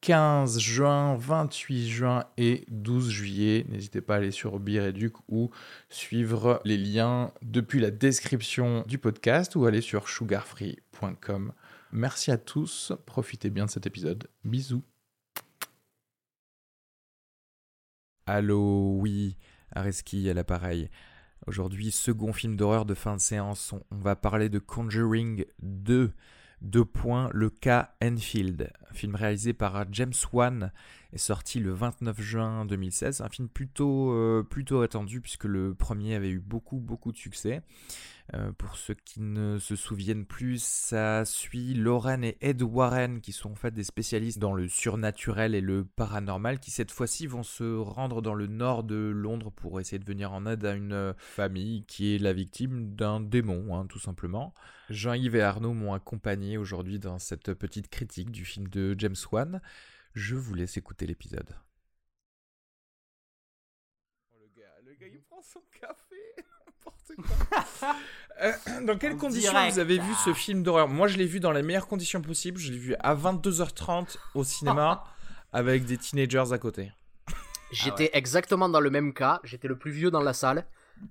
15 juin, 28 juin et 12 juillet. N'hésitez pas à aller sur Bireduc ou suivre les liens depuis la description du podcast ou aller sur sugarfree.com. Merci à tous, profitez bien de cet épisode. Bisous. Allô, oui, Areski à l'appareil. Aujourd'hui, second film d'horreur de fin de séance. On va parler de Conjuring 2. Deux points, le cas Enfield, film réalisé par James Wan, est sorti le 29 juin 2016. Un film plutôt, euh, plutôt attendu puisque le premier avait eu beaucoup, beaucoup de succès. Euh, pour ceux qui ne se souviennent plus, ça suit Lauren et Ed Warren, qui sont en fait des spécialistes dans le surnaturel et le paranormal, qui cette fois-ci vont se rendre dans le nord de Londres pour essayer de venir en aide à une euh, famille qui est la victime d'un démon, hein, tout simplement. Jean-Yves et Arnaud m'ont accompagné aujourd'hui dans cette petite critique du film de James Wan. Je vous laisse écouter l'épisode. Oh. Euh, dans quelles conditions vous avez vu ce film d'horreur? Moi, je l'ai vu dans les meilleures conditions possibles. Je l'ai vu à 22h30 au cinéma avec des teenagers à côté. J'étais ah exactement dans le même cas. J'étais le plus vieux dans la salle.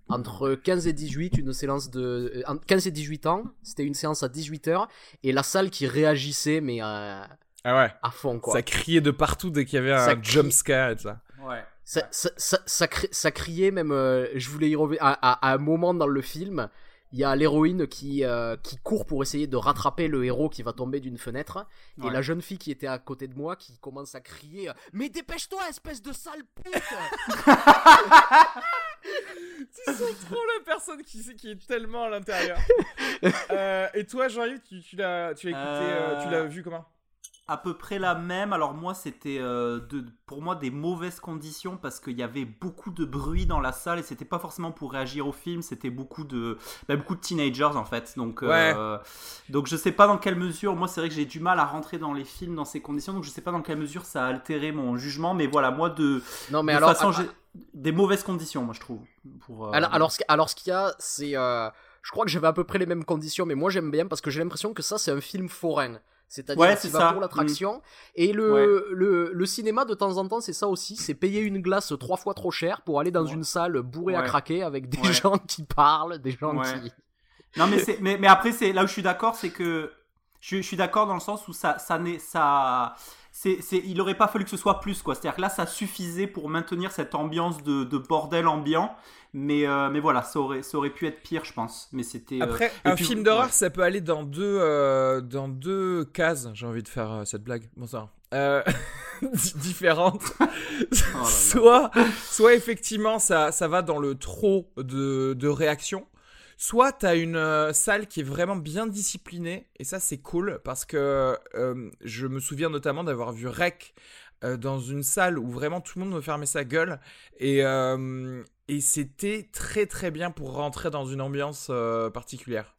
Entre 15 et 18, une séance de. 15 euh, et 18 ans, c'était une séance à 18h. Et la salle qui réagissait, mais. Euh, ah ouais. À fond, quoi. Ça criait de partout dès qu'il y avait un jump scare et ça. Ouais. Ça, ça, ça, ça, criait même, euh, je voulais y revenir, à, un moment dans le film, il y a l'héroïne qui, euh, qui court pour essayer de rattraper le héros qui va tomber d'une fenêtre, et la jeune fille qui était à côté de moi qui commence à crier Mais dépêche-toi, espèce de sale pute! Tu sens trop la personne qui, qui est tellement à l'intérieur. Euh, et toi, Jean-Yves, tu, tu l'as écouté, tu l'as vu comment? À peu près la même. Alors moi, c'était euh, pour moi des mauvaises conditions parce qu'il y avait beaucoup de bruit dans la salle et c'était pas forcément pour réagir au film, c'était beaucoup de bah, beaucoup de teenagers en fait. Donc euh, donc je sais pas dans quelle mesure. Moi, c'est vrai que j'ai du mal à rentrer dans les films dans ces conditions, donc je sais pas dans quelle mesure ça a altéré mon jugement. Mais voilà, moi de non mais alors façon, des mauvaises conditions, moi je trouve. Pour, euh, alors, alors, alors ce qu'il y a, c'est je crois que j'avais à peu près les mêmes conditions, mais moi j'aime bien parce que j'ai l'impression que ça c'est un film forain. C'est-à-dire qu'il va pour l'attraction. Mm. Et le, le, le, cinéma, de temps en temps, c'est ça aussi. C'est payer une glace trois fois trop cher pour aller dans une salle bourrée à craquer avec des gens qui parlent, des gens qui... Non, mais, mais, mais après, c'est là où je suis d'accord, c'est que je, je suis d'accord dans le sens où ça, ça, ça, c'est, il aurait pas fallu que ce soit plus, quoi. C'est-à-dire que là, ça suffisait pour maintenir cette ambiance de, de bordel ambiant. Mais, euh, mais voilà, ça aurait, ça aurait pu être pire, je pense. Mais c'était. Euh, Après, un film d'horreur, ça peut aller dans deux, euh, dans deux cases. J'ai envie de faire cette blague. Bon, ça. différentes. Oh soit, soit effectivement, ça, ça va dans le trop de, de réactions. Soit tu as une salle qui est vraiment bien disciplinée, et ça c'est cool, parce que je me souviens notamment d'avoir vu Rec dans une salle où vraiment tout le monde me fermait sa gueule, et, et c'était très très bien pour rentrer dans une ambiance euh, particulière.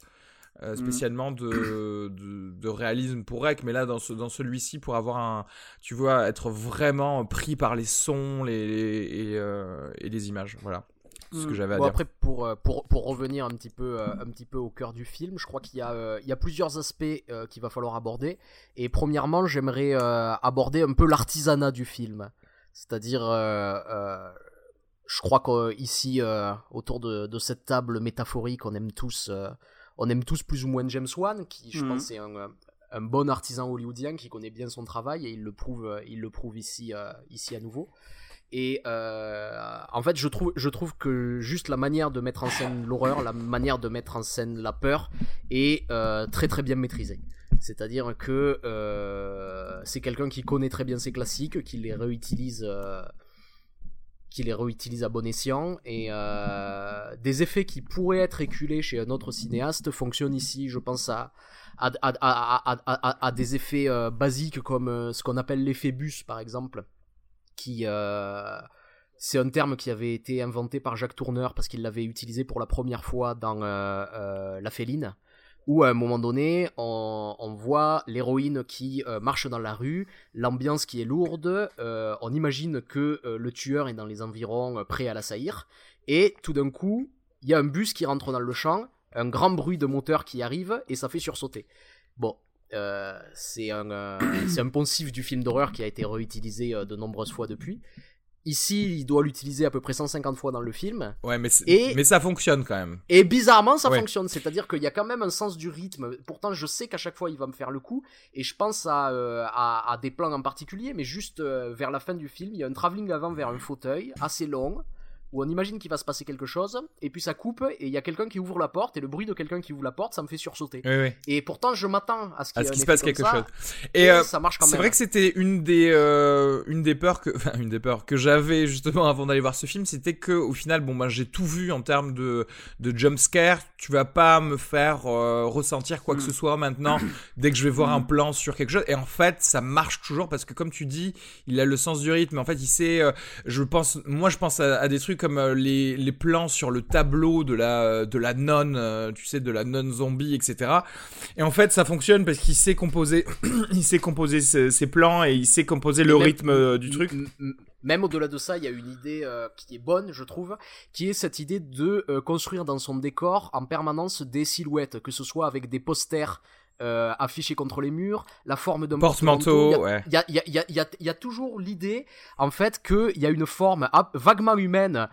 Euh, mm. spécialement de, de, réalisme pour Rec, mais là dans, ce, dans celui-ci pour avoir un, tu vois, être vraiment pris par les sons les, et, euh, et les images, voilà. Ce que mm. j'avais à dire. Après, pour, pour, pour, revenir un petit, peu, un petit peu au cœur du film, je crois qu'il y, a, il y a plusieurs aspects qu'il va falloir aborder. Et premièrement, j'aimerais aborder un peu l'artisanat du film. C'est-à-dire je crois qu'ici, euh, autour de, cette table métaphorique, on aime tous, euh, on aime tous plus ou moins James Wan, qui je mhm. pense est un, bon artisan hollywoodien qui connaît bien son travail et il le prouve, euh, il le prouve ici, ici à nouveau. Et en fait, je trouve, je trouve que juste la manière de mettre en scène l'horreur, la manière de mettre en scène la peur est très très bien maîtrisée. C'est-à-dire que c'est quelqu'un qui connaît très bien ses classiques, qui les réutilise qui les réutilise à bon escient. Et euh, des effets qui pourraient être éculés chez un autre cinéaste fonctionnent ici je pense à à, des effets euh, basiques comme euh, ce qu'on appelle l'effet bus par exemple qui c'est un terme qui avait été inventé par Jacques Tourneur parce qu'il l'avait utilisé pour la première fois dans La Féline où à un moment donné, on, voit l'héroïne qui marche dans la rue, l'ambiance qui est lourde, on imagine que le tueur est dans les environs prêt à l'assaillir, et tout d'un coup, il y a un bus qui rentre dans le champ, un grand bruit de moteur qui arrive, et ça fait sursauter. Bon, euh, c'est un, euh, un, poncif du film d'horreur qui a été réutilisé euh, de nombreuses fois depuis. Ici, il doit l'utiliser à peu près 150 fois dans le film. Ouais, mais, et, mais ça fonctionne quand même. Et bizarrement, ça fonctionne. C'est-à-dire qu'il y a quand même un sens du rythme. Pourtant, je sais qu'à chaque fois, il va me faire le coup. Et je pense à, à, à des plans en particulier. Mais juste vers la fin du film, il y a un travelling avant vers un fauteuil assez long où on imagine qu'il va se passer quelque chose, et puis ça coupe, et il y a quelqu'un qui ouvre la porte, et le bruit de quelqu'un qui ouvre la porte, ça me fait sursauter. Et pourtant, je m'attends à ce qu'il se passe quelque chose. Et, euh, ça marche quand même. C'est vrai que c'était une des euh, une des peurs que, enfin une des peurs que j'avais justement avant d'aller voir ce film, c'était que au final, bon ben j'ai tout vu en termes de de jump scare. Tu vas pas me faire euh, ressentir quoi que ce mm. soit maintenant dès que je vais voir un mm. plan sur quelque chose. Et en fait, ça marche toujours parce que comme tu dis, il a le sens du rythme. En fait, il sait. je pense, moi, je pense à, à des trucs comme euh, les, les, plans sur le tableau de la, de la nonne, euh, tu sais, de la nonne zombie, etc. Et en fait, ça fonctionne parce qu'il sait composer, il sait composer ses, plans et il sait composer le rythme euh, du truc. Même au-delà de ça, il y a une idée qui est bonne, je trouve, qui est cette idée de construire dans son décor en permanence des silhouettes, que ce soit avec des posters euh, affiché contre les murs, la forme d'un porte-manteau. Il y, a, y, a, y, y, a, toujours l'idée, en fait, qu'il y a une forme vaguement humaine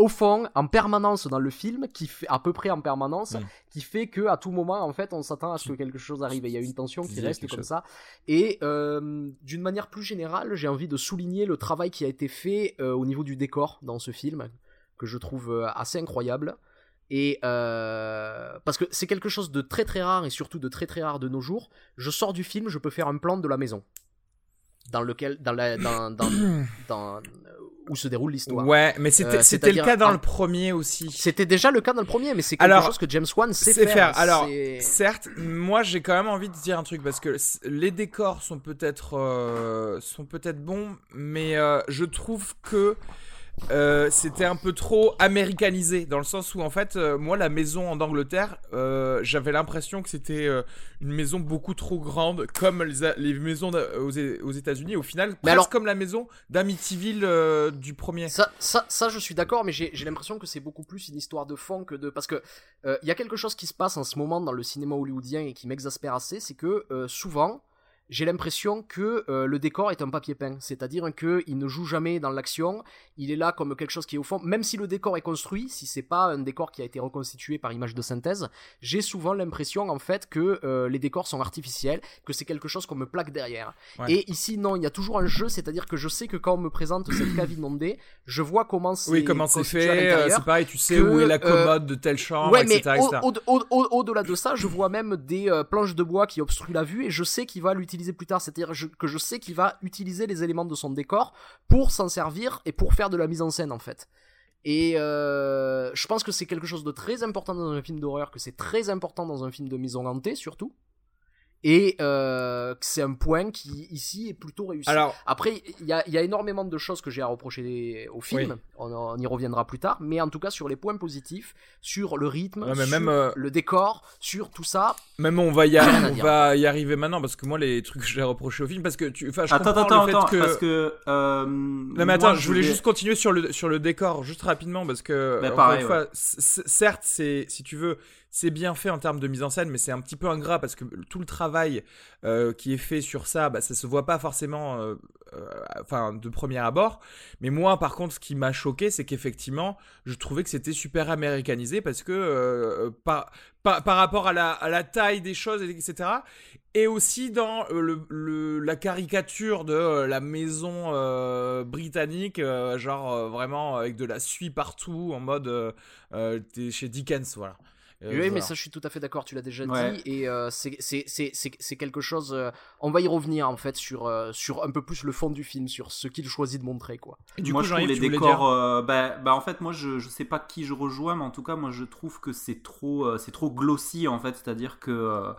au fond, en permanence dans le film, qui fait à peu près en permanence, mm. qui fait que à tout moment, en fait, on s'attend à ce que quelque chose arrive. il y a une tension qui reste comme ça. Et euh, d'une manière plus générale, j'ai envie de souligner le travail qui a été fait euh, au niveau du décor dans ce film, que je trouve euh, assez incroyable. Et euh, parce que c'est quelque chose de très très rare et surtout de très très rare de nos jours. Je sors du film, je peux faire un plan de la maison dans lequel dans la dans, dans, dans où se déroule l'histoire. Ouais, mais c'était euh, c'était le cas dans le premier aussi. C'était déjà le cas dans le premier, mais c'est quelque chose que James Wan sait, faire. faire. Alors, certes, moi j'ai quand même envie de dire un truc parce que les décors sont peut-être euh, sont peut-être bons, mais euh, je trouve que euh, c'était un peu trop américanisé dans le sens où en fait euh, moi la maison en Angleterre euh, j'avais l'impression que c'était une maison beaucoup trop grande comme les, maisons aux, aux États-Unis. Au final mais presque comme la maison d'Amityville du premier. Ça, ça, ça je suis d'accord mais j'ai l'impression que c'est beaucoup plus une histoire de fond que de parce que il y a quelque chose qui se passe en ce moment dans le cinéma hollywoodien et qui m'exaspère assez c'est que souvent j'ai l'impression que euh, le décor est un papier peint, c'est-à-dire qu'il ne joue jamais dans l'action, il est là comme quelque chose qui est au fond, même si le décor est construit, si c'est pas un décor qui a été reconstitué par image de synthèse, j'ai souvent l'impression en fait que euh, les décors sont artificiels, que c'est quelque chose qu'on me plaque derrière. Et ici non, il y a toujours un jeu, c'est-à-dire que je sais que quand on me présente cette cave inondée, je vois comment c'est Oui, comment c'est fait, euh, c'est pareil, tu sais où est la commode de telle chambre, ouais, etc. Mais au-delà de ça, je vois même des planches de bois qui obstruent la vue et je sais qu'il va l'utiliser plus tard. C'est-à-dire que je sais qu'il va utiliser les éléments de son décor pour s'en servir et pour faire de la mise en scène en fait. Et euh, je pense que c'est quelque chose de très important dans un film d'horreur, que c'est très important dans un film de maison hantée surtout et euh, c'est un point qui ici est plutôt réussi. Alors, Après, il y a, y a, énormément de choses que j'ai à reprocher au film, on, y reviendra plus tard, mais en tout cas sur les points positifs, sur le rythme, sur même, euh, le décor, sur tout ça. Même on va y, on va y arriver maintenant parce que moi les trucs que j'ai reproché au film, parce que tu, enfin, je attends, attends, le fait attends, que... parce que. Euh, non mais attends, je voulais juste continuer sur le sur le décor, juste rapidement parce que. Ben, pareil, fois, certes, c'est si tu veux c'est bien fait en termes de mise en scène, mais c'est un petit peu ingrat parce que tout le travail euh, qui est fait sur ça, bah, ça se voit pas forcément, euh, euh, de premier abord. Mais moi, par contre, ce qui m'a choqué, c'est qu'effectivement, je trouvais que c'était super américanisé parce que par, par, rapport à la, taille des choses, etc. Et aussi dans la caricature de la maison britannique, genre vraiment avec de la suie partout, en mode chez Dickens, voilà. Euh, oui, mais ça, je suis tout à fait d'accord, tu l'as déjà dit, et euh, c'est quelque chose. Euh, on va y revenir en fait sur, sur un peu plus le fond du film, sur ce qu'il choisit de montrer, quoi. Et du moi, coup, je trouve les décors. Bah, bah, en fait, moi, je, je sais pas qui je rejoins, mais en tout cas, moi, je trouve que c'est trop, c'est trop glossy en fait, c'est-à-dire que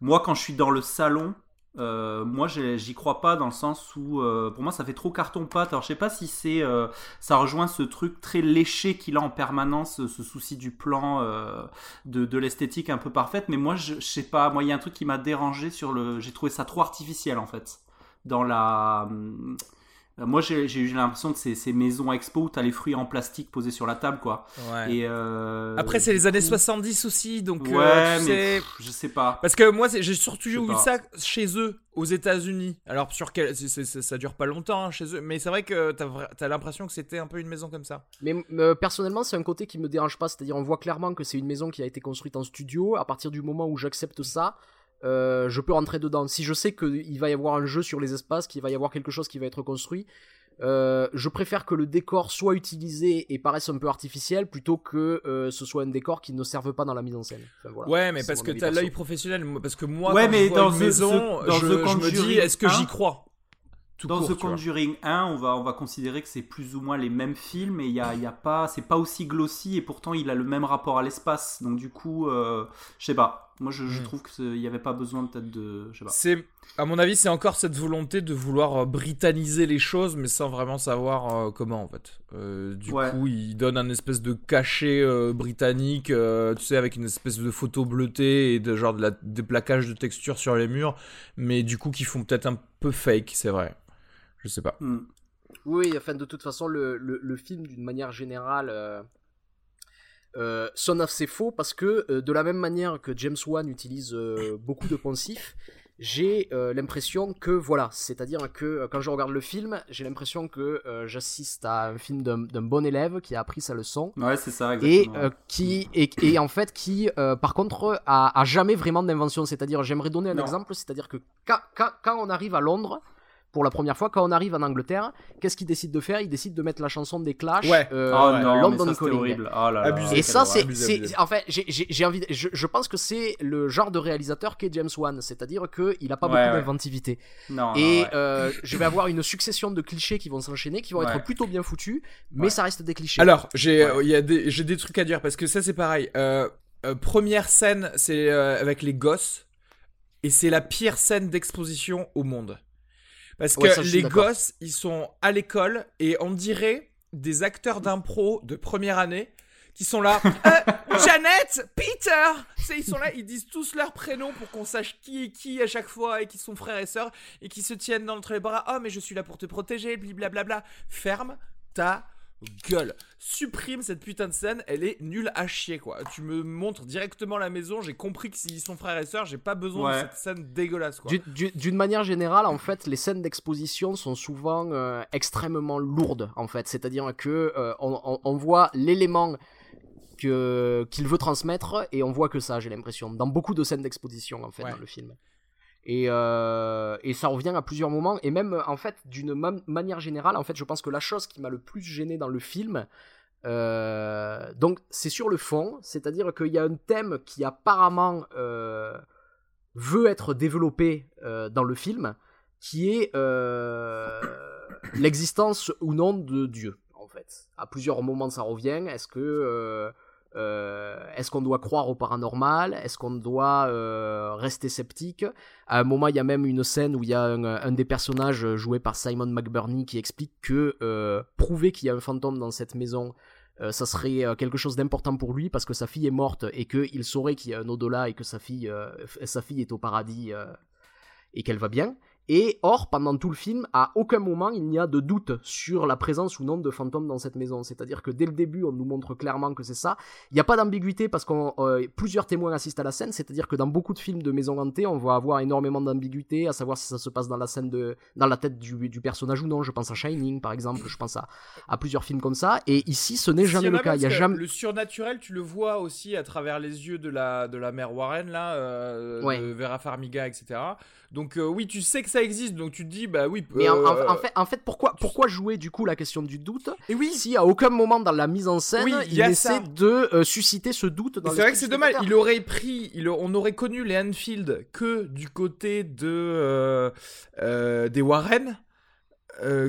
moi, quand je suis dans le salon, Euh, moi, j'y crois pas dans le sens où, euh, pour moi, ça fait trop carton-pâte. Alors, je sais pas si c'est, euh, ça rejoint ce truc très léché qu'il a en permanence, ce souci du plan, de, l'esthétique un peu parfaite. Mais moi, je, sais pas. Moi, il y a un truc qui m'a dérangé sur le. J'ai trouvé ça trop artificiel en fait, dans la hum, moi, j'ai eu l'impression que ces, maisons expo où t'as les fruits en plastique posés sur la table, quoi. Ouais. Et euh, Après, c'est les années 70 aussi, donc. Euh, ouais, mais je sais pas. Parce que moi, j'ai surtout eu ça chez eux, aux États-Unis. Alors, sur quel... ça dure pas longtemps hein, chez eux, mais c'est vrai que t'as as, l'impression que c'était un peu une maison comme ça. Mais personnellement, c'est un côté qui me dérange pas, c'est-à-dire on voit clairement que c'est une maison qui a été construite en studio. À partir du moment où j'accepte ça, euh, je peux rentrer dedans. Si je sais qu'il va y avoir un jeu sur les espaces, qu'il va y avoir quelque chose qui va être construit, euh, je préfère que le décor soit utilisé et paraisse un peu artificiel plutôt que euh, ce soit un décor qui ne serve pas dans la mise en scène. ouais, mais parce que t'as l'œil professionnel. Parce que moi, quand je vois une maison, je, me dis, est-ce que j'y crois? Dans The Conjuring 1, on va, on va considérer que c'est plus ou moins les mêmes films et il y a, y a, pas, c'est pas aussi glossy et pourtant il a le même rapport à l'espace. Donc du coup, euh, je sais pas. Moi, je, hmm. trouve qu'il n'y avait pas besoin peut-être de, je sais pas. C'est, à mon avis, c'est encore cette volonté de vouloir euh, britanniser les choses, mais sans vraiment savoir euh, comment en fait. du coup, il donne un espèce de cachet britannique, tu sais, avec une espèce de photo bleutée et de genre de la, des plaquages de texture sur les murs, mais du coup qui font peut-être un peu fake, c'est vrai. Je sais pas. Hmm. Oui, enfin, de toute façon, le, le, film, d'une manière générale, euh, euh, sonne assez faux parce que, euh, de la même manière que James Wan utilise beaucoup de poncifs, j'ai l'impression que, voilà, c'est-à-dire que quand je regarde le film, j'ai l'impression que j'assiste à un film d'un bon élève qui a appris sa leçon. Ouais, c'est ça, exactement. Et, qui, et, et, en fait, qui, par contre, a, a jamais vraiment d'invention. C'est-à-dire, j'aimerais donner un exemple, c'est-à-dire que quand, quand, quand on arrive à Londres, pour la première fois. Quand on arrive en Angleterre, qu'est-ce qu'ils décident de faire? Ils décident de mettre la chanson des Clash, ouais. euh, oh London Calling. Oh et ça, c'est, en fait, j'ai envie, je, je, pense que c'est le genre de réalisateur qu'est James Wan, c'est-à-dire que il a pas beaucoup d'inventivité. Et euh, je vais avoir une succession de clichés qui vont s'enchaîner, qui vont être plutôt bien foutus, mais ça reste des clichés. Alors, j'ai, il y a des, j'ai des trucs à dire parce que ça c'est pareil. Euh, première scène, c'est avec les gosses. Et c'est la pire scène d'exposition au monde. Parce que les gosses, ils sont à l'école et on dirait des acteurs d'impro de première année qui sont là. euh, Janet, Peter, ils sont là, ils disent tous leurs prénoms pour qu'on sache qui est qui à chaque fois et qui sont frères et sœurs et qui se tiennent dans entre les bras. Oh mais je suis là pour te protéger, blablabla. Ferme ta gueule. Supprime cette putain de scène, elle est nulle à chier quoi. Tu me montres directement la maison, j'ai compris que s'ils sont frères et sœurs, j'ai pas besoin de cette scène dégueulasse quoi. D'une manière générale, en fait, les scènes d'exposition sont souvent euh, extrêmement lourdes en fait. C'est-à-dire que euh, on, voit l'élément qu'il veut transmettre et on voit que ça, j'ai l'impression, dans beaucoup de scènes d'exposition en fait dans le film. Euh, et, ça revient à plusieurs moments. Et même, en fait, d'une manière générale, en fait, je pense que la chose qui m'a le plus gêné dans le film, euh, donc, c'est sur le fond, c'est-à-dire qu'il y a un thème qui apparemment euh, veut être développé dans le film, qui est l'existence ou non de Dieu, en fait. À plusieurs moments, ça revient. Est-ce que euh, est-ce qu'on doit croire au paranormal? Est-ce qu'on doit euh, rester sceptique? À un moment, il y a même une scène où il y a un, des personnages joué par Simon McBurney qui explique que euh, prouver qu'il y a un fantôme dans cette maison, ça serait quelque chose d'important pour lui parce que sa fille est morte et qu'il saurait qu'il y a un au-delà et que sa fille, sa fille est au paradis et qu'elle va bien. Et or, pendant tout le film, à aucun moment il n'y a de doute sur la présence ou non de fantômes dans cette maison. C'est-à-dire que dès le début, on nous montre clairement que c'est ça. Il n'y a pas d'ambiguïté parce que euh, plusieurs témoins assistent à la scène. C'est-à-dire que dans beaucoup de films de maisons hantées, on va avoir énormément d'ambiguïté, à savoir si ça se passe dans la scène de, dans la tête du, du personnage ou non. Je pense à Shining, par exemple. Je pense à, à plusieurs films comme ça. Et ici, ce n'est jamais le cas. Il y a jamais... Le surnaturel, tu le vois aussi à travers les yeux de la, de la mère Warren, là, euh, de Vera Farmiga, etc. Donc euh, oui, tu sais que ça existe, donc tu te dis bah oui. Mais en, euh, fait, en fait, pourquoi, pourquoi jouer du coup la question du doute Et oui, si à aucun moment dans la mise en scène, il essaie de euh, susciter ce doute. C'est vrai que c'est dommage. Il aurait pris, il, on aurait connu les Anfield que du côté de des Warren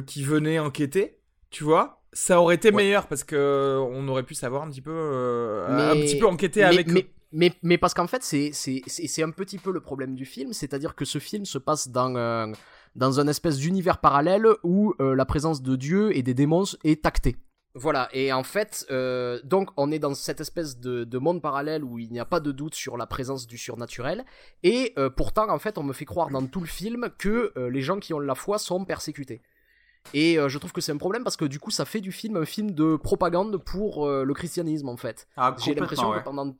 qui venaient enquêter, tu vois ça aurait été meilleur parce que on aurait pu savoir un petit peu un petit peu enquêter avec mais, mais, mais parce qu'en fait, c'est, un petit peu le problème du film, c'est-à-dire que ce film se passe dans un, dans un espèce d'univers parallèle où euh, la présence de Dieu et des démons est actée. Voilà, et en fait, euh, donc on est dans cette espèce de, de, monde parallèle où il n'y a pas de doute sur la présence du surnaturel, et euh, pourtant, en fait, on me fait croire dans tout le film que les gens qui ont la foi sont persécutés. Et euh, je trouve que c'est un problème parce que du coup, ça fait du film un film de propagande pour euh, le christianisme en fait. Ah, J'ai l'impression que pendant,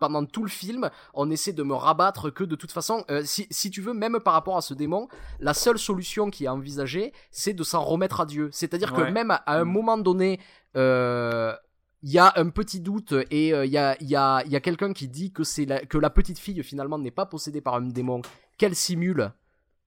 pendant tout le film, on essaie de me rabattre que de toute façon, euh, si, si, tu veux, même par rapport à ce démon, la seule solution qui est envisagée, c'est de s'en remettre à Dieu. C'est-à-dire que même à, un mm. moment donné, il y a un petit doute et il y a, y a, y a quelqu'un qui dit que, c'est que la petite fille finalement n'est pas possédée par un démon, qu'elle simule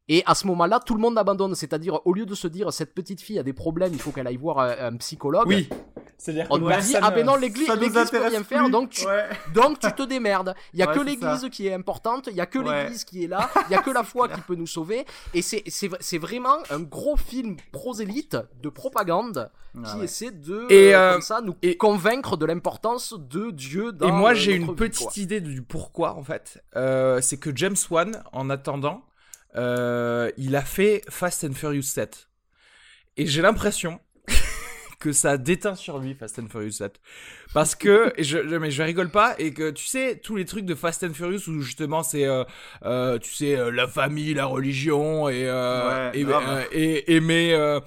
et à ce moment-là, tout le monde abandonne. C'est-à-dire, au lieu de se dire cette petite fille a des problèmes, il faut qu'elle aille voir un, psychologue. Oui. C'est-à-dire on nous dit ah ben non l'église l'église peut rien faire donc tu donc tu te démerdes. Il y a que l'église qui est importante, il y a que l'église qui est là, il y a que la foi qui peut nous sauver et c'est c'est vraiment un gros film prosélyte de propagande qui essaie de et euh, comme ça nous convaincre de l'importance de Dieu dans Et moi j'ai une petite idée du pourquoi en fait. Euh, c'est que James Wan en attendant euh, il a fait Fast and Furious 7. Et j'ai l'impression que ça déteint sur lui Fast and Furious 7 parce que je, mais je rigole pas et que tu sais tous les trucs de Fast and Furious où justement c'est euh, euh, tu sais euh, la famille la religion et euh, et, et, aimer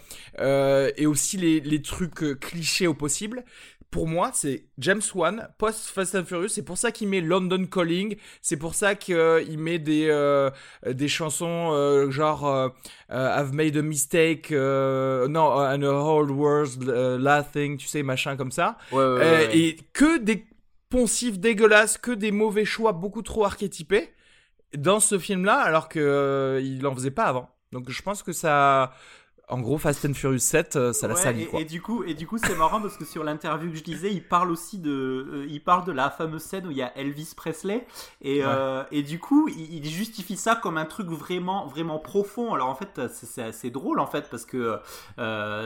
et aussi les, les trucs clichés au possible pour moi, c'est James Wan, post Fast and Furious. C'est pour ça qu'il met London Calling. C'est pour ça qu'il met des, euh, des chansons euh, genre euh, I've made a mistake, non, and a whole world laughing, tu sais, machin comme ça. et que des poncifs dégueulasses, que des mauvais choix beaucoup trop archétypés dans ce film-là, alors qu'il il en faisait pas avant. Donc je pense que ça en gros, Fast and Furious 7, euh, ça la sali. Et, et, du coup, et du coup, c'est marrant parce que sur l'interview que je disais, il parle aussi de, euh, il parle de la fameuse scène où il y a Elvis Presley et, euh, et du coup, il, justifie ça comme un truc vraiment, vraiment profond. Alors en fait, c'est assez drôle en fait parce que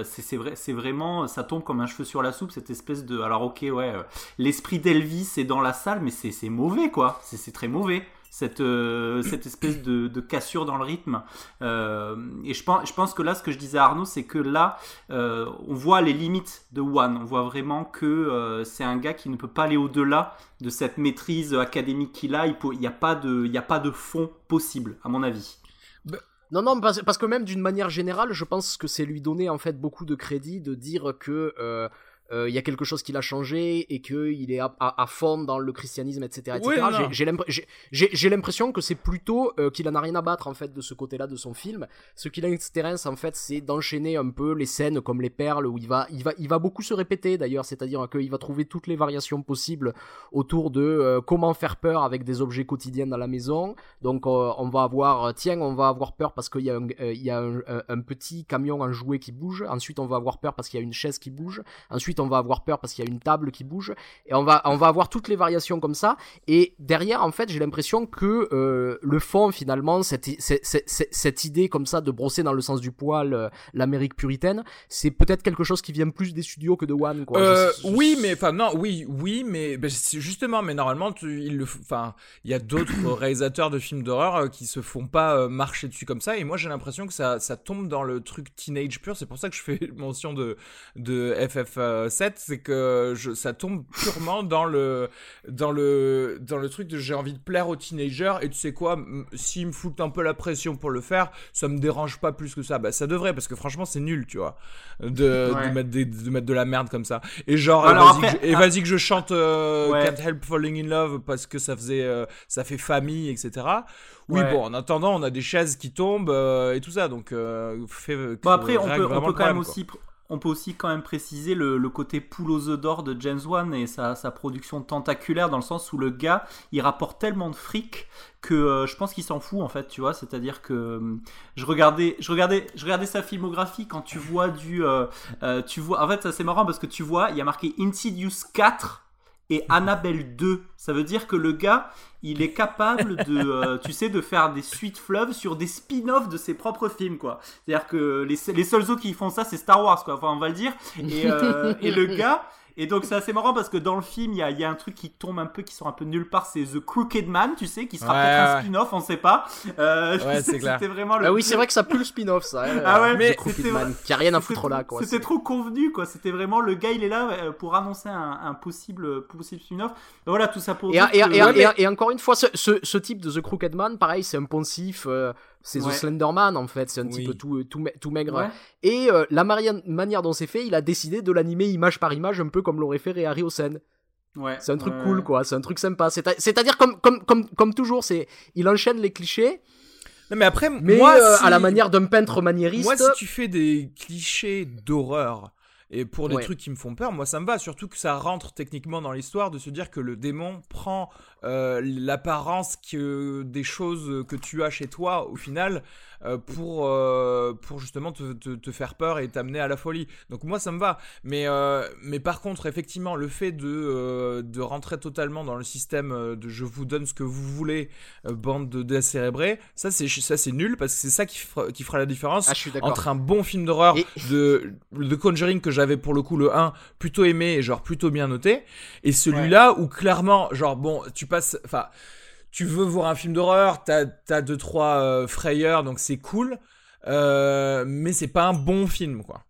c'est vrai, c'est vraiment, ça tombe comme un cheveu sur la soupe cette espèce de. Alors ok, ouais, l'esprit d'Elvis est dans la salle, mais c'est mauvais quoi. C'est très mauvais cette, euh, cette espèce de, cassure dans le rythme. Euh, et je pense, je pense que là, ce que je disais à Arnaud, c'est que là, euh, on voit les limites de One. On voit vraiment que c'est un gars qui ne peut pas aller au-delà de cette maîtrise académique qu'il a. Il n'y a, pas de, a pas de fond possible, à mon avis. Bah, non, non, parce, que même d'une manière générale, je pense que c'est lui donner en fait beaucoup de crédit de dire que il y a quelque chose qui l'a changé et qu'il est à, à, fond dans le christianisme, etc. etc. J'ai l'impression que c'est plutôt euh, qu'il en a rien à battre en fait de ce côté-là de son film. Ce qui l'intéresse en fait, c'est d'enchaîner un peu les scènes comme les perles où il va, il va, il va beaucoup se répéter d'ailleurs, c'est-à-dire qu'il va trouver toutes les variations possibles autour de euh, comment faire peur avec des objets quotidiens dans la maison. Donc on va avoir, tiens, on va avoir peur parce qu'il y a, un, il y a un, un, petit camion en jouet qui bouge. Ensuite, on va avoir peur parce qu'il y a une chaise qui bouge. Ensuite, on va avoir peur parce qu'il y a une table qui bouge. Et on va on va avoir toutes les variations comme ça. Et derrière en fait j'ai l'impression que euh, le fond finalement cette, cette, cette, idée comme ça de brosser dans le sens du poil euh, l'Amérique puritaine c'est peut-être quelque chose qui vient plus des studios que de One quoi. Euh, oui mais enfin non oui oui mais ben, justement mais normalement il le enfin il y a d'autres réalisateurs de films d'horreur qui se font pas marcher dessus comme ça. Et moi j'ai l'impression que ça ça tombe dans le truc teenage pur. C'est pour ça que je fais mention de de FF c'est que je, ça tombe purement dans le, dans le, dans le truc de j'ai envie de plaire aux teenagers et tu sais quoi, s'ils me foutent un peu la pression pour le faire, ça me dérange pas plus que ça. Bah, ça devrait parce que franchement, c'est nul, tu vois, de, de, mettre de mettre de la merde comme ça. Et genre, et vas-y que, je chante euh, Can't Help Falling in Love parce que ça faisait, euh, ça fait famille, etc. Oui, bon, en attendant, on a des chaises qui tombent euh, et tout ça, donc fait, bon, après, on peut, on peut quand même aussi on peut aussi quand même préciser le, côté poule aux œufs d'or de James Wan et sa, production tentaculaire dans le sens où le gars il rapporte tellement de fric que euh, je pense qu'il s'en fout en fait tu vois. C'est à dire que euh, je regardais je regardais je regardais sa filmographie quand tu vois du euh, tu vois en fait c'est marrant parce que tu vois il y a marqué Insidious 4 et Annabelle 2 ça veut dire que le gars il est capable de, euh, tu sais, de faire des suites fleuves sur des spin-offs de ses propres films, quoi. C'est-à-dire que les, les seuls autres qui font ça, c'est Star Wars, quoi. Enfin, on va le dire. Et, euh, et le gars, Et donc c'est assez marrant parce que dans le film, il y a, y a, un truc qui tombe un peu, qui sort un peu nulle part, c'est The Crooked Man, tu sais, qui sera peut-être un spin-off, on sait pas. Euh, ouais, c'est clair. Vraiment le... Ah oui, c'est vrai que ça pue le spin-off, ça. Hein, ah ouais, mais The Crooked Man, qui a rien à foutre là, quoi. C'était trop convenu, quoi. C'était vraiment le gars, il est là euh, pour annoncer un, un possible, possible spin-off. Voilà, tout ça pour. Et, et, et, et, encore une fois, ce, ce, ce, type de The Crooked Man, pareil, c'est un poncif. Euh, c'est The Slenderman en fait, c'est un petit peu tout, tout, tout maigre. Et euh, la manière dont c'est fait, il a décidé de l'animer image par image, un peu comme l'aurait fait Harryhausen. Ouais. C'est un truc cool quoi, c'est un truc sympa. C'est-à-dire comme, comme, comme, comme toujours, c'est il enchaîne les clichés. Non mais après, mais moi, euh, à la manière d'un peintre maniériste. Moi, si tu fais des clichés d'horreur et pour des trucs qui me font peur, moi ça me va. Surtout que ça rentre techniquement dans l'histoire de se dire que le démon prend euh, l'apparence que des choses que tu as chez toi au final euh, pour, euh, pour justement te, te, faire peur et t'amener à la folie. Donc moi ça me va. Mais, mais par contre effectivement le fait de, de rentrer totalement dans le système de je vous donne ce que vous voulez, bande de décérébrés, ça c'est ça c'est nul parce que c'est ça qui fera, qui fera la différence ah, entre un bon film d'horreur de, de Conjuring que j'avais pour le coup le 1 plutôt aimé et genre plutôt bien noté et celui-là où clairement genre bon tu enfin, tu veux voir un film d'horreur, t'as as deux trois euh, frayeurs, donc c'est cool, euh, mais c'est pas un bon film, quoi.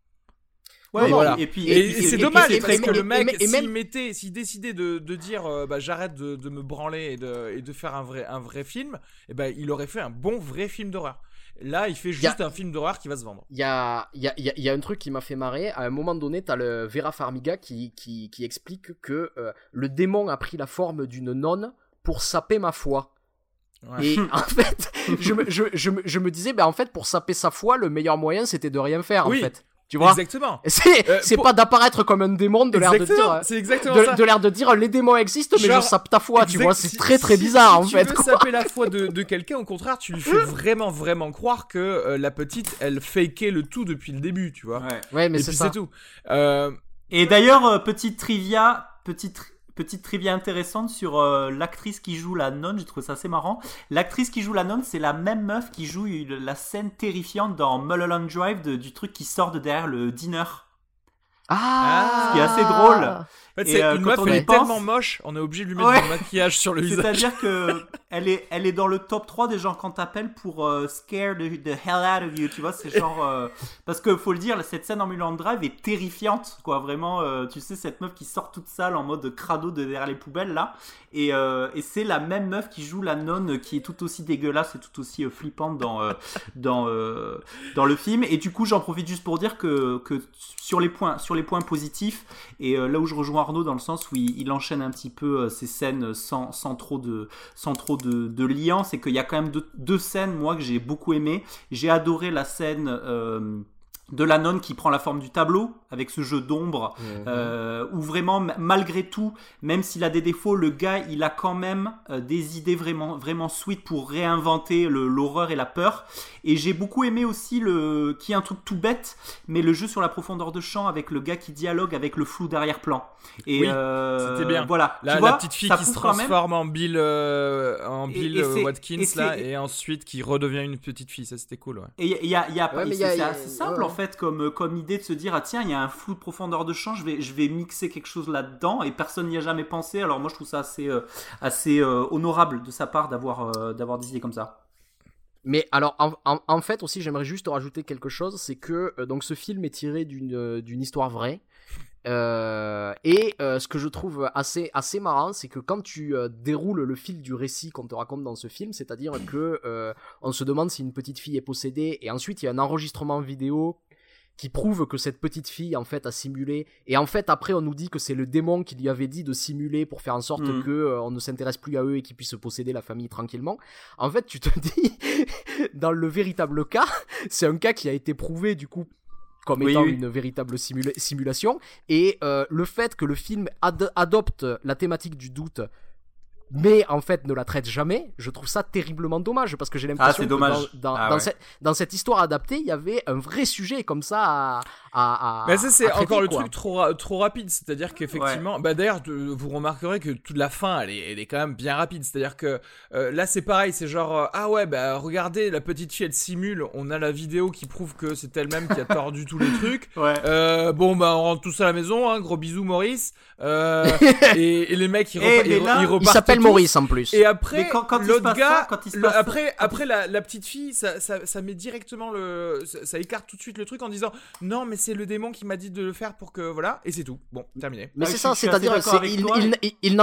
Ouais, voilà. Et puis, c'est dommage parce que le mec, s'il mettait, s'il décidait de, de dire, euh, bah, j'arrête de, de, me branler et de, et de faire un vrai, un vrai film, et eh ben, il aurait fait un bon vrai film d'horreur. Là, il fait juste un film d'horreur qui va se vendre. Il y a, y, a, y a, un truc qui m'a fait marrer. À un moment donné, t'as le Vera Farmiga qui, qui, qui explique que euh, le démon a pris la forme d'une nonne pour saper ma foi. Et en fait, je me, je, je, je me disais, ben en fait, pour saper sa foi, le meilleur moyen, c'était de rien faire, en fait. Tu vois? Exactement. C'est euh, pas d'apparaître comme un démon, de l'air de dire. C'est exactement de, ça. De l'air de dire les démons existent, mais je sape ta foi, tu vois. C'est très très bizarre en fait. Si tu veux saper la foi de, de quelqu'un, au contraire, tu lui fais vraiment vraiment croire que euh, la petite, elle fakait le tout depuis le début, tu vois. Ouais, ouais mais c'est ça. C'est tout. Euh... Et d'ailleurs, petite trivia, petite petite trivia intéressante sur euh, l'actrice qui joue la nonne, j'ai trouvé ça assez marrant. L'actrice qui joue la nonne, c'est la même meuf qui joue la scène terrifiante dans Mulholland Drive du truc qui sort de derrière le dîner. Ah Ce qui est assez drôle. En fait, c'est euh, une meuf, elle est tellement moche, on est obligé de lui mettre du maquillage sur le visage. C'est-à-dire que elle est, elle est dans le top 3 des gens quand t'appelles pour euh, scare the, hell out of you, tu vois, c'est genre euh, parce que faut le dire, cette scène en Mulan Drive est terrifiante, quoi, vraiment, tu sais cette meuf qui sort toute sale en mode crado de derrière les poubelles là, et, et c'est la même meuf qui joue la nonne qui est tout aussi dégueulasse et tout aussi flippante dans dans dans le film, et du coup j'en profite juste pour dire que que sur les points sur les points positifs et là où je rejoins Arnaud dans le sens où il, enchaîne un petit peu ces scènes sans, sans trop de sans trop de, de c'est qu'il y a quand même deux, scènes, moi, que j'ai beaucoup aimé. J'ai adoré la scène euh, de la nonne qui prend la forme du tableau avec ce jeu d'ombre euh, où vraiment malgré tout même s'il a des défauts le gars il a quand même euh, des idées vraiment vraiment sweet pour réinventer l'horreur et la peur. Et j'ai beaucoup aimé aussi le qui est un truc tout bête mais le jeu sur la profondeur de champ avec le gars qui dialogue avec le flou d'arrière-plan. Et euh, c'était bien. voilà. La, tu vois, la petite fille qui se transforme en Bill en Bill Watkins et là et ensuite qui redevient une petite fille. Ça c'était cool ouais. et il y a, y a, c'est assez simple en fait comme, euh, comme idée de se dire ah tiens il y a un flou de profondeur de champ je vais, je vais mixer quelque chose là-dedans et personne n'y a jamais pensé alors moi je trouve ça assez, euh, assez euh, honorable de sa part d'avoir d'avoir décidé comme ça. Mais alors, en, fait aussi, j'aimerais juste rajouter quelque chose, c'est que donc ce film est tiré d'une d'une histoire vraie. Euh, et euh, ce que je trouve assez, assez marrant, c'est que quand tu euh, déroules le fil du récit qu'on te raconte dans ce film, c'est-à-dire que on se demande si une petite fille est possédée, et ensuite il y a un enregistrement vidéo qui prouve que cette petite fille en fait a simulé et en fait après on nous dit que c'est le démon qui lui avait dit de simuler pour faire en sorte mm. que on ne s'intéresse plus à eux et qu'ils puissent posséder la famille tranquillement. En fait, tu te dis dans le véritable cas, c'est un cas qui a été prouvé du coup comme étant une véritable simulation. Et euh, le fait que le film adopte la thématique du doute mais en fait ne la traite jamais, je trouve ça terriblement dommage parce que j'ai l'impression Ah, c'est que dans, dans, Ah, dans cette, dans cette histoire adaptée, il y avait un vrai sujet comme ça à. À, à Bah ça c'est encore le quoi. truc trop trop rapide, c'est-à-dire qu'effectivement, bah d'ailleurs vous remarquerez que toute la fin elle est, elle est quand même bien rapide, c'est-à-dire que euh, là c'est pareil, c'est genre euh, ah ouais bah regardez la petite fille elle simule, on a la vidéo qui prouve que c'est elle-même qui a tordu tous les trucs. Ouais. Euh, bon bah on rentre tous à la maison, hein, gros bisous Maurice. Euh, et, et les mecs ils, Eh, repa- mais ils là, ils il Il repartent s'appelle. Maurice en plus. Et après, quand- l'autre gars, ça, quand il se le- passe ça- après, après la, la petite fille, ça, ça, ça met directement le, ça, ça écarte tout de suite le truc en disant non mais c'est le démon qui m'a dit de le faire pour que voilà et c'est tout. Bon, terminé. Mais Ouais, c'est ça, c'est-à-dire il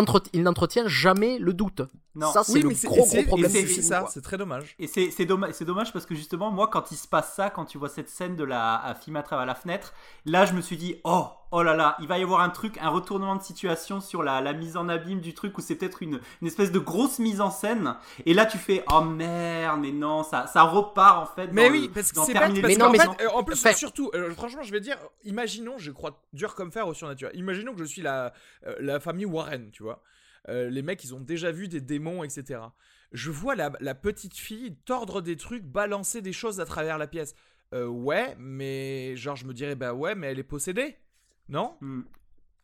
n'entretient jamais le doute. Non. Ça, c'est oui, le gros, gros problème du c'est film. ça, quoi. c'est très dommage. Et c'est c'est dommage, c'est dommage parce que justement, moi, quand il se passe ça, quand tu vois cette scène de la à film à travers la fenêtre, là, je me suis dit, oh, oh là là, il va y avoir un truc, un retournement de situation sur la, la mise en abîme du truc où c'est peut-être une, une espèce de grosse mise en scène. Et là, tu fais, oh merde, mais non, ça, ça repart en fait. Mais dans oui, le- parce que c'est le parce Mais non, qu'en mais- fait, euh, en plus, Enfin- surtout, euh, franchement, je vais dire, imaginons, je crois dur comme fer au surnaturel. Imaginons que je suis la, euh, la famille Warren, tu vois. Euh, les mecs, ils ont déjà vu des démons, etc. Je vois la, la petite fille tordre des trucs, balancer des choses à travers la pièce. Euh, ouais, mais genre, je me dirais, bah ouais, mais elle est possédée, non? Hmm.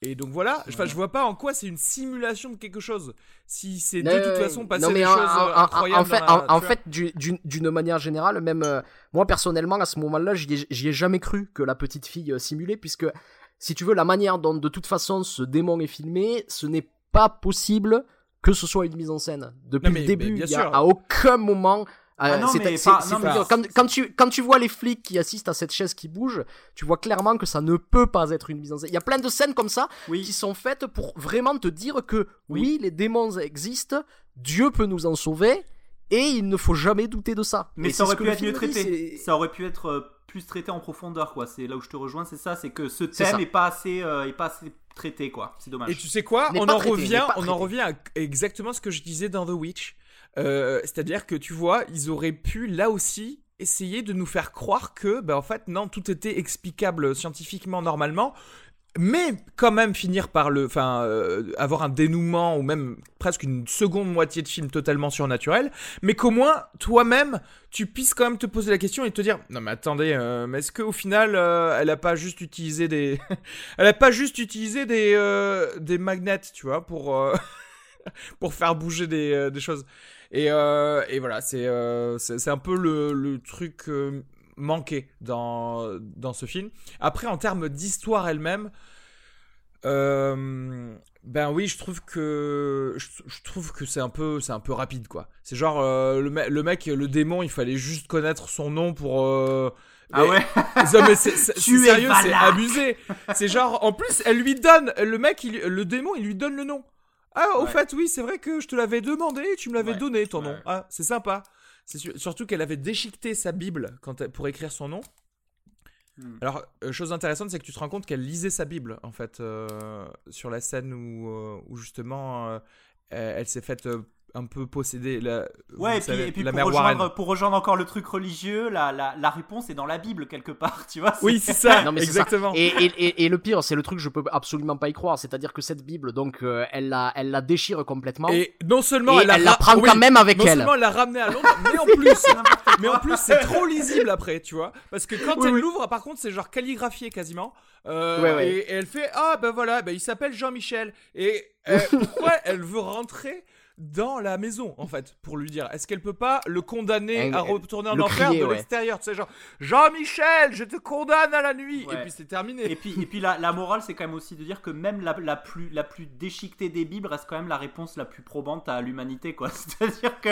Et donc voilà, enfin, je vois pas en quoi c'est une simulation de quelque chose. Si c'est de Euh, toute façon non, mais des en- choses en- euh, incroyables. En fait, la- en, d'une manière générale, même euh, moi personnellement, à ce moment-là, j'y ai, ai jamais cru que la petite fille euh, simulait, puisque si tu veux, la manière dont de toute façon ce démon est filmé, ce n'est pas possible que ce soit une mise en scène. Depuis Non, mais- le début, il y a sûr. à aucun moment. Ah non, c'est- mais c'est- pas- c'est non, mais- figure. quand, quand tu, quand tu vois les flics qui assistent à cette chaise qui bouge, tu vois clairement que ça ne peut pas être une mise en scène. Il y a plein de scènes comme ça Oui. qui sont faites pour vraiment te dire que oui, Oui. les démons existent, Dieu peut nous en sauver, et il ne faut jamais douter de ça. Mais Et ça aurait pu être mieux traité. Ça aurait pu être plus traité en profondeur, quoi. C'est là où je te rejoins, c'est ça, c'est que ce thème est pas assez, euh, est pas assez traité, quoi. C'est dommage. Et tu sais quoi? On en traité, revient, on en revient à exactement ce que je disais dans The Witch. Euh, C'est-à-dire que tu vois, ils auraient pu là aussi essayer de nous faire croire que, ben en fait, non, tout était explicable scientifiquement normalement, mais quand même finir par le, enfin, euh, avoir un dénouement ou même presque une seconde moitié de film totalement surnaturel, mais qu'au moins toi-même tu puisses quand même te poser la question et te dire non mais attendez, euh, mais est-ce qu'au final euh, elle a pas juste utilisé des, elle a pas juste utilisé des euh, des magnets, tu vois, pour euh, pour faire bouger des, euh, des choses. Et, et voilà, c'est c'est un peu le, le truc manqué dans, dans ce film. Après, en termes d'histoire elle-même, euh, ben oui, je trouve que je, je trouve que c'est un peu c'est un peu rapide quoi. C'est genre euh, le, me- le mec, le démon, il fallait juste connaître son nom pour. euh, ah ouais? non, mais c'est sérieux, c'est abusé. C'est genre, en plus, elle lui donne, le mec, il- le démon, il lui donne le nom. Ah, au Ouais. fait, oui, c'est vrai que je te l'avais demandé, tu me l'avais Ouais, donné ton nom. Ah, c'est sympa. C'est su- surtout qu'elle avait déchiqueté sa Bible quand elle- pour écrire son nom. Hmm. Alors, euh, chose intéressante, c'est que tu te rends compte qu'elle lisait sa Bible, en fait, euh, sur la scène où, euh, où justement, elle, s'est faite un peu posséder. La, Ouais, et puis, savez, et puis la pour, mère rejoindre, Warren. pour rejoindre encore le truc religieux, la, la, la réponse est dans la Bible quelque part, tu vois. Oui, c'est ça, Non, mais ça. exactement. Et, et, et, et le pire, c'est le truc, je peux absolument pas y croire. C'est-à-dire que cette Bible, donc, euh, elle, la, elle la déchire complètement. Et non seulement et elle, la prend oui, quand même avec non elle. seulement elle l'a ramené à Londres, mais en plus, mais en plus c'est trop lisible après, tu vois, parce que quand Oui, elle oui. l'ouvre, par contre, c'est genre calligraphié quasiment, Euh, Ouais, ouais. Et, et elle fait ah ben voilà, ben il s'appelle Jean-Michel et euh, pourquoi elle veut rentrer dans la maison en fait pour lui dire est-ce qu'elle peut pas le condamner Elle- à retourner en enfer crier, de ouais. l'extérieur tu sais genre Jean-Michel je te condamne à la nuit Ouais. et puis c'est terminé Et puis, et puis la, la morale, c'est quand même aussi de dire que même la, la, plus, la plus déchiquetée des Bibles reste quand même la réponse la plus probante à l'humanité, quoi. C'est-à-dire que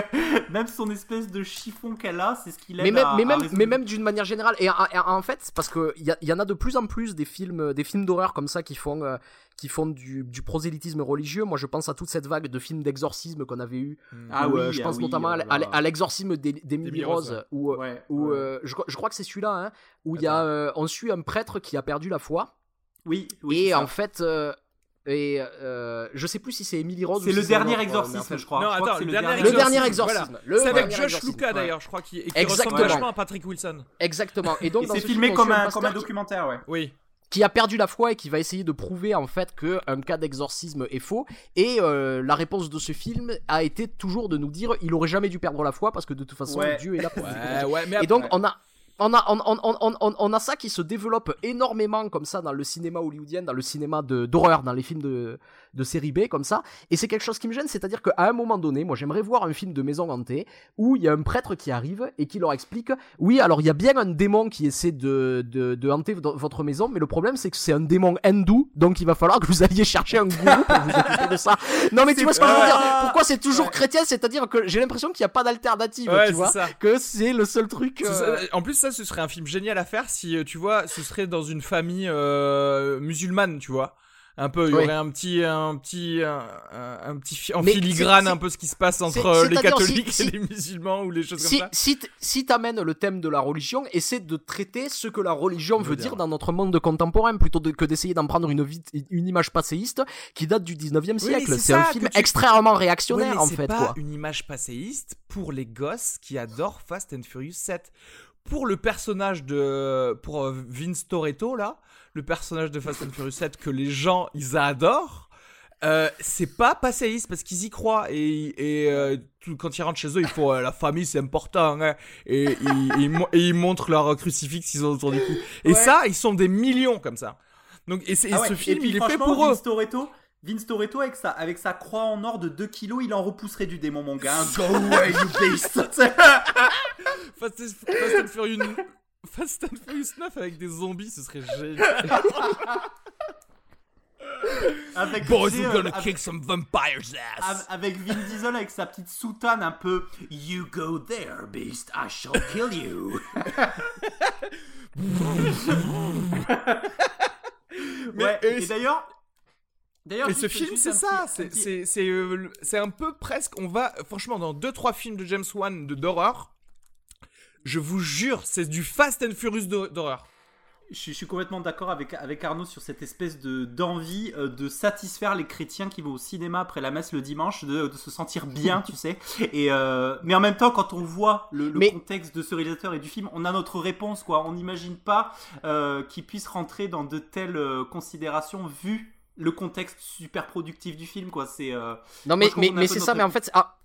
même son espèce de chiffon qu'elle a, c'est ce qu'il aide mais même, à- mais à même, résoudre. mais même d'une manière générale. Et en, en- en fait, parce que il y, y en a de plus en plus des films, des films d'horreur comme ça qui font, euh, qui font du, du prosélytisme religieux. Moi, je pense à toute cette vague de films d'exorcisme qu'on avait eu. Ah où, oui, euh, je ah pense oui, notamment à, l'exorcisme d'Emily Rose, Rose, où, euh, Ouais, où ouais. euh, je, crois- je crois que c'est celui-là, hein, où il y a, euh, on suit un prêtre qui a perdu la foi. Oui, oui. et c'est ça. en fait, euh, et euh, je sais plus si c'est Emily Rose. c'est le si dernier un exorcisme, en fait- je crois. Non, Je crois attends, que c'est le le dernier Le dernier dernier exorcisme, exorcisme. voilà. Le c'est avec dernier Josh exorcisme, Lucas ouais. d'ailleurs je crois qui, a perdu la foi et qui va essayer de prouver en fait que un cas d'exorcisme est faux. Et euh, la réponse de ce film a été toujours de nous dire il aurait jamais dû perdre la foi parce que de toute façon Ouais. Dieu est là pour Ouais, ouais, mais et donc on a on a, on, on- on- on- on a ça qui se développe énormément comme ça dans le cinéma hollywoodien, dans le cinéma de- d'horreur, dans les films de, de série B comme ça. Et c'est quelque chose qui me gêne, c'est-à-dire qu'à un moment donné, moi j'aimerais voir un film de maison hantée où il y a un prêtre qui arrive et qui leur explique oui, alors il y a bien un démon qui essaie de, de, de hanter votre maison, mais le problème c'est que c'est un démon hindou, donc il va falloir que vous alliez chercher un gourou pour vous occuper de ça. Non mais tu vois ce que je veux dire? Pourquoi c'est toujours Ouais. chrétien? C'est-à-dire que j'ai l'impression qu'il n'y a pas d'alternative, Ouais, tu vois ça. que c'est le seul truc. Euh, En plus, ça, ce serait un film génial à faire si, euh, tu vois, ce serait dans une famille euh, musulmane, tu vois. Un peu, il y Oui. aurait un petit, un petit, un, petit en Mais filigrane un peu ce qui se passe entre euh, les catholiques si- et les musulmans ou les choses si, comme ça. si, si t'amènes le thème de la religion, essaie de traiter ce que la religion veut dire. dire dans notre monde contemporain, plutôt de- que d'essayer d'en prendre une, image passéiste qui date du 19e mais siècle. c'est c'est un film tu- extrêmement réactionnaire en fait. pas Quoi. une image passéiste pour les gosses qui adorent Fast and Furious 7. Pour le personnage de, pour euh, Vince Toretto là, le personnage de Fast and Furious 7 que les gens ils adorent. Euh, c'est pas passéiste parce qu'ils y croient et, et euh, tout- quand ils rentrent chez eux, il faut euh, la famille, c'est important hein, et, ils- ils et ils montrent leur crucifix qu'ils ont autour du cou. Et Ouais. ça, ils sont des millions comme ça. Donc et, et Ah ouais, ce film, puis, il est fait pour eux. Vince Toretto, Vince Toretto avec sa, avec sa croix en or de 2 kilos, il en repousserait du démon, mon gars. Go away, you beast. Fast and Furious, Fast and Furious 9 avec des zombies, ce serait génial. avec, Boys, we're gonna avec- kick some vampires ass. Av- Avec Vin Diesel avec sa petite soutane un peu You go there, beast, I shall kill you. Mais- ouais, et et, d'ailleurs. Et ce film, c'est ça, c'est un peu presque. On va franchement dans deux trois films de James Wan de d'horreur. Je vous jure, c'est du Fast and Furious d'hor- d'horreur. Je, suis- complètement d'accord avec, avec Arnaud sur cette espèce de d'envie euh, de satisfaire les chrétiens qui vont au cinéma après la messe le dimanche, de, de se sentir bien, tu sais. Et euh, mais en même temps, quand on voit le, le Mais- contexte de ce réalisateur et du film, on a notre réponse, quoi. On n'imagine pas euh, qu'il puisse rentrer dans de telles considérations vu le contexte super productif du film, quoi. C'est euh, Non mais, mais, c'est notre ça, mais en fait, ah,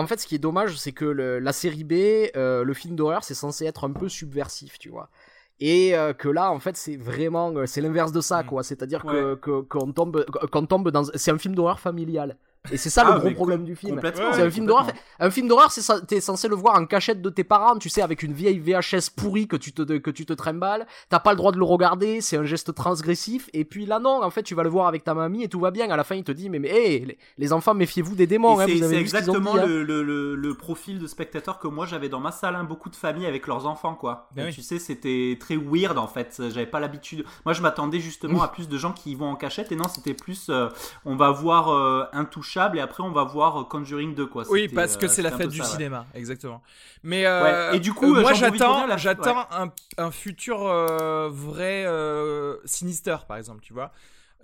en fait, ce qui est dommage, c'est que le- la série B, euh, le film d'horreur, c'est censé être un peu subversif, tu vois. Et euh, que là, en fait, c'est vraiment, euh, c'est l'inverse de ça, Mm. quoi. C'est-à-dire Ouais. que- qu'on tombe, qu'on tombe dans, c'est un film d'horreur familial. Et c'est ça Ah, le gros mais problème du film. complètement, C'est un film d'horreur. Un film d'horreur, c'est ça- t'es censé le voir en cachette de tes parents, tu sais, avec une vieille VHS pourrie que tu te que tu te trimbales. T'as pas le droit de le regarder, c'est un geste transgressif. Et puis là, non, en fait, tu vas le voir avec ta mamie et tout va bien. À la fin, il te dit, mais mais, hé, les, les enfants, méfiez-vous des démons. Hein, c'est exactement dit, hein. le, le, profil de spectateur que moi j'avais dans ma salle. hein. Beaucoup de familles avec leurs enfants, quoi. Ben Et oui. Tu sais, c'était très weird en fait. J'avais pas l'habitude. Moi, je m'attendais justement à plus de gens qui y vont en cachette. Et non, c'était plus. euh, on va voir euh, Intouchable et après on va voir euh, Conjuring 2, quoi. Oui, parce que euh, c'est la fête du ça, ouais. cinéma, exactement. Mais euh, Ouais, et du coup, moi j'attends, la- j'attends un, un futur vrai Sinister, par exemple, tu vois.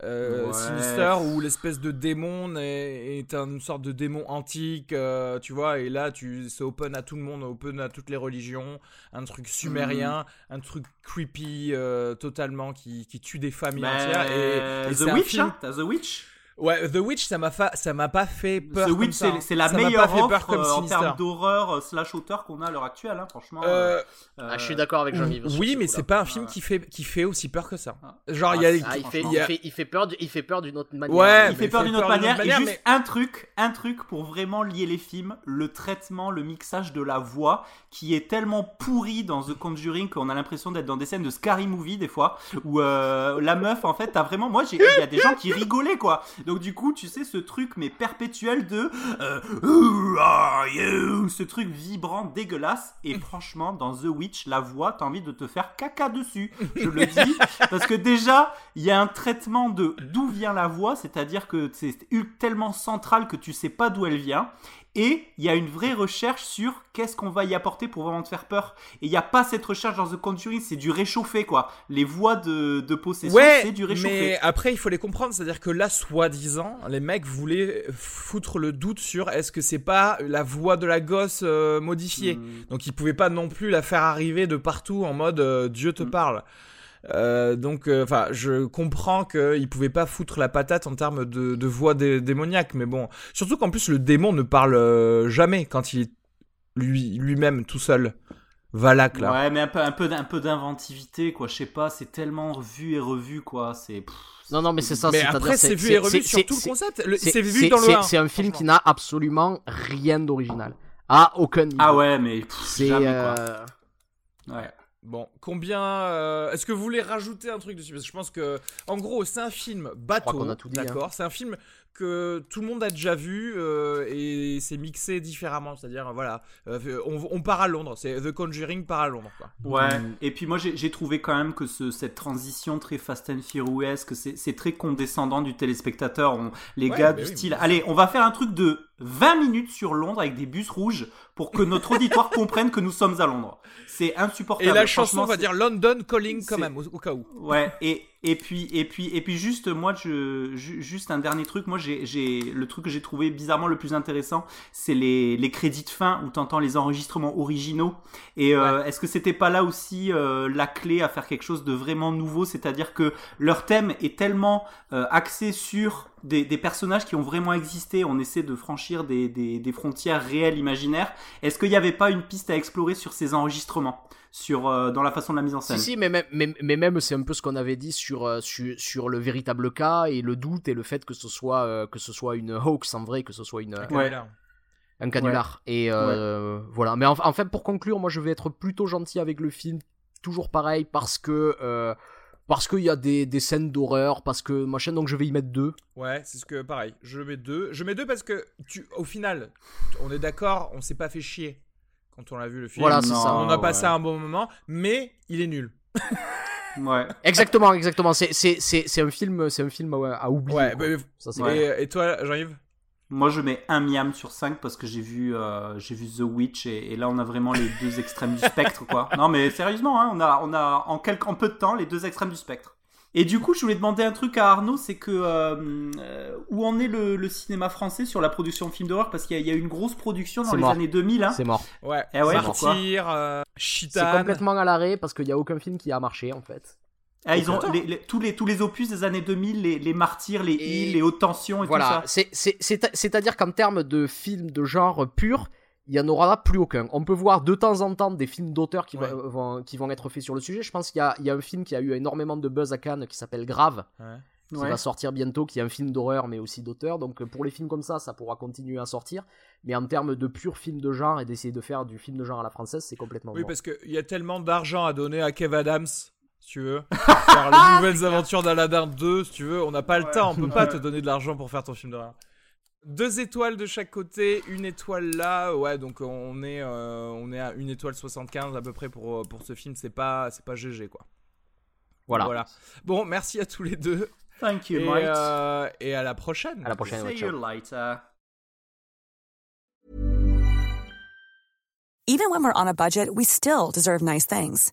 Euh, Ouais. Sinister où l'espèce de démon est, est une sorte de démon antique, euh, tu vois, et là tu c'est open à tout le monde, open à toutes les religions, un truc sumérien, Mhm. un truc creepy euh, totalement qui, qui tue des familles Mais entières. Et, et The Witch, film- hein, The Witch. Ouais, The Witch, ça m'a fa- ça m'a pas fait peur. The comme Witch, ça, c'est c'est la Ça m'a meilleure pas fait peur offre comme euh, en termes d'horreur euh, slash auteur qu'on a à l'heure actuelle, hein, franchement. Euh, Ah, je suis d'accord avec Jean-Yves. sur oui, ce mais c'est pas un film qui fait qui fait aussi peur que ça. Ah. Genre il y a Ah, Ah, il fait, il fait, il fait peur, du- il fait peur d'une autre manière. Ouais, il fait peur d'une autre manière. Et juste mais- un truc, un truc pour vraiment lier les films, le traitement, le mixage de la voix, qui est tellement pourri dans The Conjuring qu'on a l'impression d'être dans des scènes de scary movie des fois, où euh, la meuf, en fait, t'as vraiment, moi, j'ai- il y a des gens qui rigolaient quoi. Donc du coup, tu sais, ce truc mais perpétuel de euh, Who are you? Ce truc vibrant, dégueulasse. Et franchement, dans The Witch, la voix, t'as envie de te faire caca dessus. Je le dis parce que déjà, il y a un traitement de d'où vient la voix, c'est-à-dire que c'est tellement central que tu sais pas d'où elle vient. Et il y a une vraie recherche sur qu'est-ce qu'on va y apporter pour vraiment te faire peur. Et il n'y a pas cette recherche dans The Conjuring, c'est du réchauffé quoi. Les voix de, de possession, Ouais, c'est du réchauffé. mais après il faut les comprendre, c'est-à-dire que là, soi-disant, les mecs voulaient foutre le doute sur est-ce que c'est pas la voix de la gosse euh, modifiée. Hmm. Donc ils pouvaient pas non plus la faire arriver de partout en mode euh, Dieu te Mm. parle. Euh, donc, euh, enfin, je comprends qu'il pouvait pas foutre la patate en termes de, de voix dé démoniaque, mais bon, surtout qu'en plus le démon ne parle euh, jamais quand il est lui lui-même tout seul. Valak là. Ouais, mais un peu un peu un peu d'inventivité quoi. Je sais pas, c'est tellement vu et revu quoi. C'est non, non, mais c'est ça. Mais après, c'est vu et revu sur tout le concept. C'est vu dans le C'est un film qui n'a absolument rien d'original. Ah, aucun niveau. Ah ouais, mais c'est. Euh... Ouais. Bon, combien euh, Est-ce que vous voulez rajouter un truc dessus? Parce que je pense que, en gros, c'est un film bateau. Hein. D'accord? C'est un film que tout le monde a déjà vu euh, et c'est mixé différemment. C'est-à-dire, voilà, euh, on, part à Londres. C'est The Conjuring part à Londres. Quoi. Ouais. Mm. Et puis moi, j'ai trouvé quand même que ce, cette transition très Fast and Furious, que c'est très condescendant du téléspectateur. les gars du style, allez, on va faire un truc de 20 minutes sur Londres avec des bus rouges pour que notre auditoire comprenne que nous sommes à Londres. C'est insupportable. Et la chanson on va dire London Calling quand même, au, au cas où. Ouais, et, et puis et puis et puis juste moi je juste un dernier truc moi j'ai le truc que j'ai trouvé bizarrement le plus intéressant c'est les, les crédits de fin où t'entends les enregistrements originaux et euh, est-ce que c'était pas là aussi euh, la clé à faire quelque chose de vraiment nouveau? C'est-à-dire que leur thème est tellement euh, axé sur des, des, personnages qui ont vraiment existé on essaie de franchir des, des, des frontières réelles imaginaires est-ce qu'il n'y avait pas une piste à explorer sur ces enregistrements sur euh, dans la façon de la mise en scène? Si, si mais même, mais, mais même c'est un peu ce qu'on avait dit sur, euh, sur, sur le véritable cas et le doute et le fait que ce soit euh, que ce soit une hoax en vrai, que ce soit une un canular. Et voilà. Mais en, fait, pour conclure, moi je vais être plutôt gentil avec le film, toujours pareil parce que parce qu'il y a des, des scènes d'horreur, parce que machin, donc je vais y mettre deux. Ouais, c'est ce que pareil. Je mets deux. Je mets deux parce que tu, au final, on est d'accord, on s'est pas fait chier quand on l'a vu le film. Voilà, c'est ça. On a passé un bon moment, mais il est nul. ouais. Exactement, exactement. C'est, c'est, c'est, c'est un film, c'est un film à, oublier. Ouais, bah, ça, et, et, toi, Jean-Yves? Moi, je mets un miam sur 5 parce que j'ai vu, euh, j'ai vu The Witch et, là, on a vraiment les deux extrêmes du spectre, quoi. Non, mais sérieusement, hein, on a, on a en, quelques, en peu de temps les deux extrêmes du spectre. Et du coup, je voulais demander un truc à Arnaud, c'est que euh, euh, où en est le, cinéma français sur la production de films d'horreur? Parce qu'il y, a eu une grosse production dans les années 2000. Hein. C'est mort. Ouais. Eh ouais euh, C'est complètement à l'arrêt parce qu'il n'y a aucun film qui a marché en fait. Ah, ils ont tous, les, tous les opus des années 2000, les, les martyrs, les îles, les hautes tensions et tout ça. C'est-à-dire qu'en termes de films de genre pur, il y en aura plus aucun. On peut voir de temps en temps des films d'auteurs qui, vont, qui vont être faits sur le sujet. Je pense qu'il y, y a, un film qui a eu énormément de buzz à Cannes qui s'appelle Grave, qui va sortir bientôt, qui est un film d'horreur mais aussi d'auteur. Donc pour les films comme ça, ça pourra continuer à sortir. Mais en termes de pur film de genre et d'essayer de faire du film de genre à la française, c'est complètement Oui, parce qu'il y a tellement d'argent à donner à Kev Adams. Si tu veux, faire les nouvelles aventures d'Aladin 2, si tu veux, on n'a pas le temps, on peut pas te donner de l'argent pour faire ton film d'horreur. Deux étoiles de chaque côté, une étoile là, ouais, donc on est, euh, on est à une étoile 75 à peu près pour, euh, pour ce film, c'est pas, c'est pas GG quoi. Voilà. voilà. Bon, merci à tous les deux. Thank you, et, Mike. Euh, et à la prochaine. À la prochaine. See you later. Even when we're on a budget, we still deserve nice things.